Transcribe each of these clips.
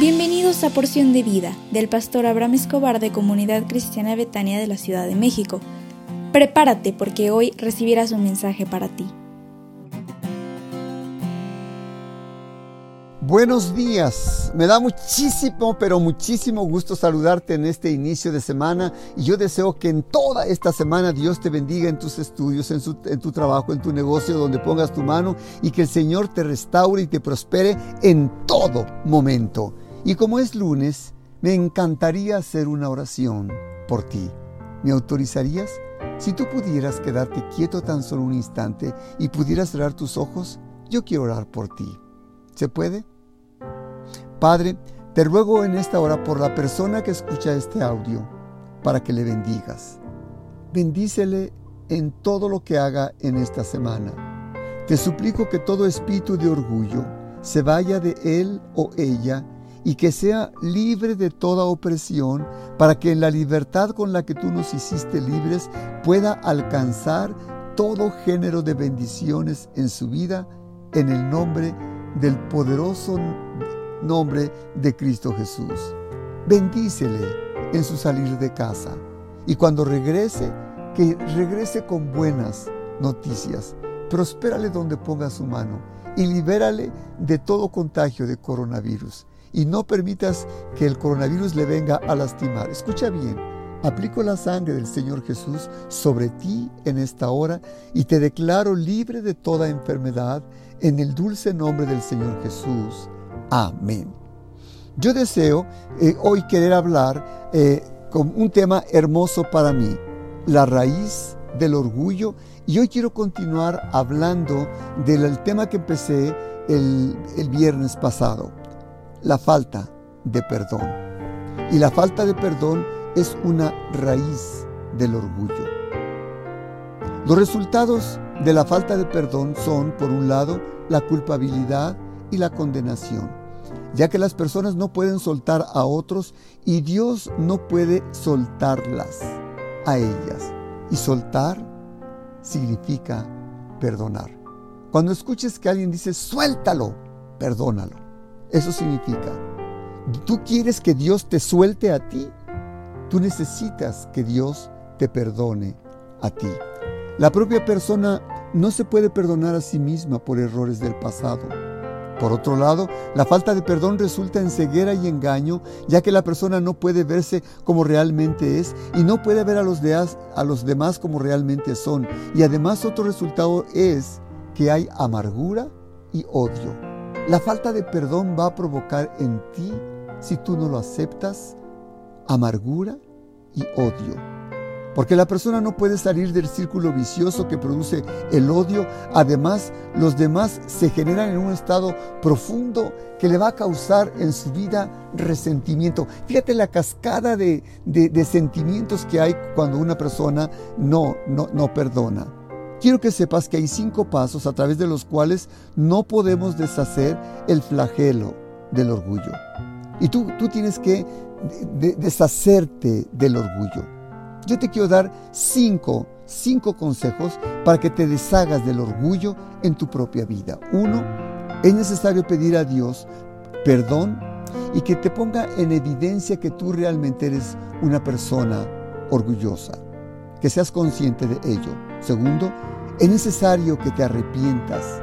Bienvenidos a Porción de Vida del pastor Abraham Escobar de Comunidad Cristiana Betania de la Ciudad de México. Prepárate porque hoy recibirás un mensaje para ti. Buenos días, me da muchísimo, pero muchísimo gusto saludarte en este inicio de semana y yo deseo que en toda esta semana Dios te bendiga en tus estudios, en, en, tu trabajo, en tu negocio, donde pongas tu mano y que el Señor te restaure y te prospere en todo momento. Y como es lunes, me encantaría hacer una oración por ti. ¿Me autorizarías? Si tú pudieras quedarte quieto tan solo un instante y pudieras cerrar tus ojos, yo quiero orar por ti. ¿Se puede? Padre, te ruego en esta hora por la persona que escucha este audio, para que le bendigas. Bendícele en todo lo que haga en esta semana. Te suplico que todo espíritu de orgullo se vaya de él o ella y que sea libre de toda opresión, para que en la libertad con la que tú nos hiciste libres pueda alcanzar todo género de bendiciones en su vida, en el nombre del poderoso nombre de Cristo Jesús. Bendícele en su salir de casa y cuando regrese, que regrese con buenas noticias. Prospérale donde ponga su mano y libérale de todo contagio de coronavirus. Y no permitas que el coronavirus le venga a lastimar. Escucha bien, aplico la sangre del Señor Jesús sobre ti en esta hora y te declaro libre de toda enfermedad en el dulce nombre del Señor Jesús. Amén. Yo deseo eh, hoy querer hablar eh, con un tema hermoso para mí, la raíz del orgullo. Y hoy quiero continuar hablando del tema que empecé el, el viernes pasado, la falta de perdón. Y la falta de perdón es una raíz del orgullo. Los resultados de la falta de perdón son, por un lado, la culpabilidad y la condenación ya que las personas no pueden soltar a otros y Dios no puede soltarlas a ellas. Y soltar significa perdonar. Cuando escuches que alguien dice, suéltalo, perdónalo. Eso significa, tú quieres que Dios te suelte a ti, tú necesitas que Dios te perdone a ti. La propia persona no se puede perdonar a sí misma por errores del pasado por otro lado, la falta de perdón resulta en ceguera y engaño, ya que la persona no puede verse como realmente es y no puede ver a los, a los demás como realmente son. Y además otro resultado es que hay amargura y odio. La falta de perdón va a provocar en ti, si tú no lo aceptas, amargura y odio. Porque la persona no puede salir del círculo vicioso que produce el odio. Además, los demás se generan en un estado profundo que le va a causar en su vida resentimiento. Fíjate la cascada de, sentimientos que hay cuando una persona no, no, no perdona. Quiero que sepas que hay cinco pasos a través de los cuales no podemos deshacer el flagelo del orgullo. Y tú, tú tienes que deshacerte del orgullo. Yo te quiero dar cinco, cinco consejos para que te deshagas del orgullo en tu propia vida. Uno, es necesario pedir a Dios perdón y que te ponga en evidencia que tú realmente eres una persona orgullosa, que seas consciente de ello. Segundo, es necesario que te arrepientas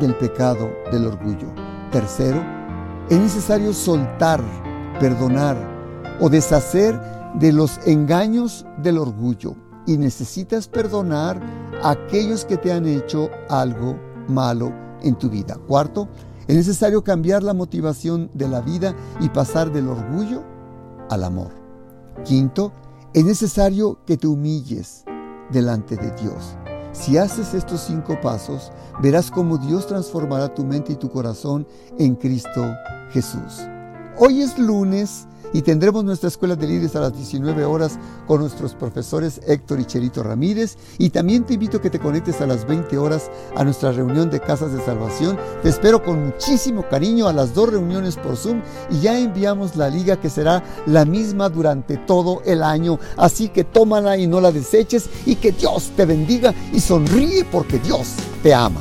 del pecado del orgullo. Tercero, es necesario soltar, perdonar o deshacer de los engaños del orgullo y necesitas perdonar a aquellos que te han hecho algo malo en tu vida. Cuarto, es necesario cambiar la motivación de la vida y pasar del orgullo al amor. Quinto, es necesario que te humilles delante de Dios. Si haces estos cinco pasos, verás cómo Dios transformará tu mente y tu corazón en Cristo Jesús. Hoy es lunes y tendremos nuestra escuela de líderes a las 19 horas con nuestros profesores Héctor y Cherito Ramírez. Y también te invito a que te conectes a las 20 horas a nuestra reunión de Casas de Salvación. Te espero con muchísimo cariño a las dos reuniones por Zoom y ya enviamos la liga que será la misma durante todo el año. Así que tómala y no la deseches y que Dios te bendiga y sonríe porque Dios te ama.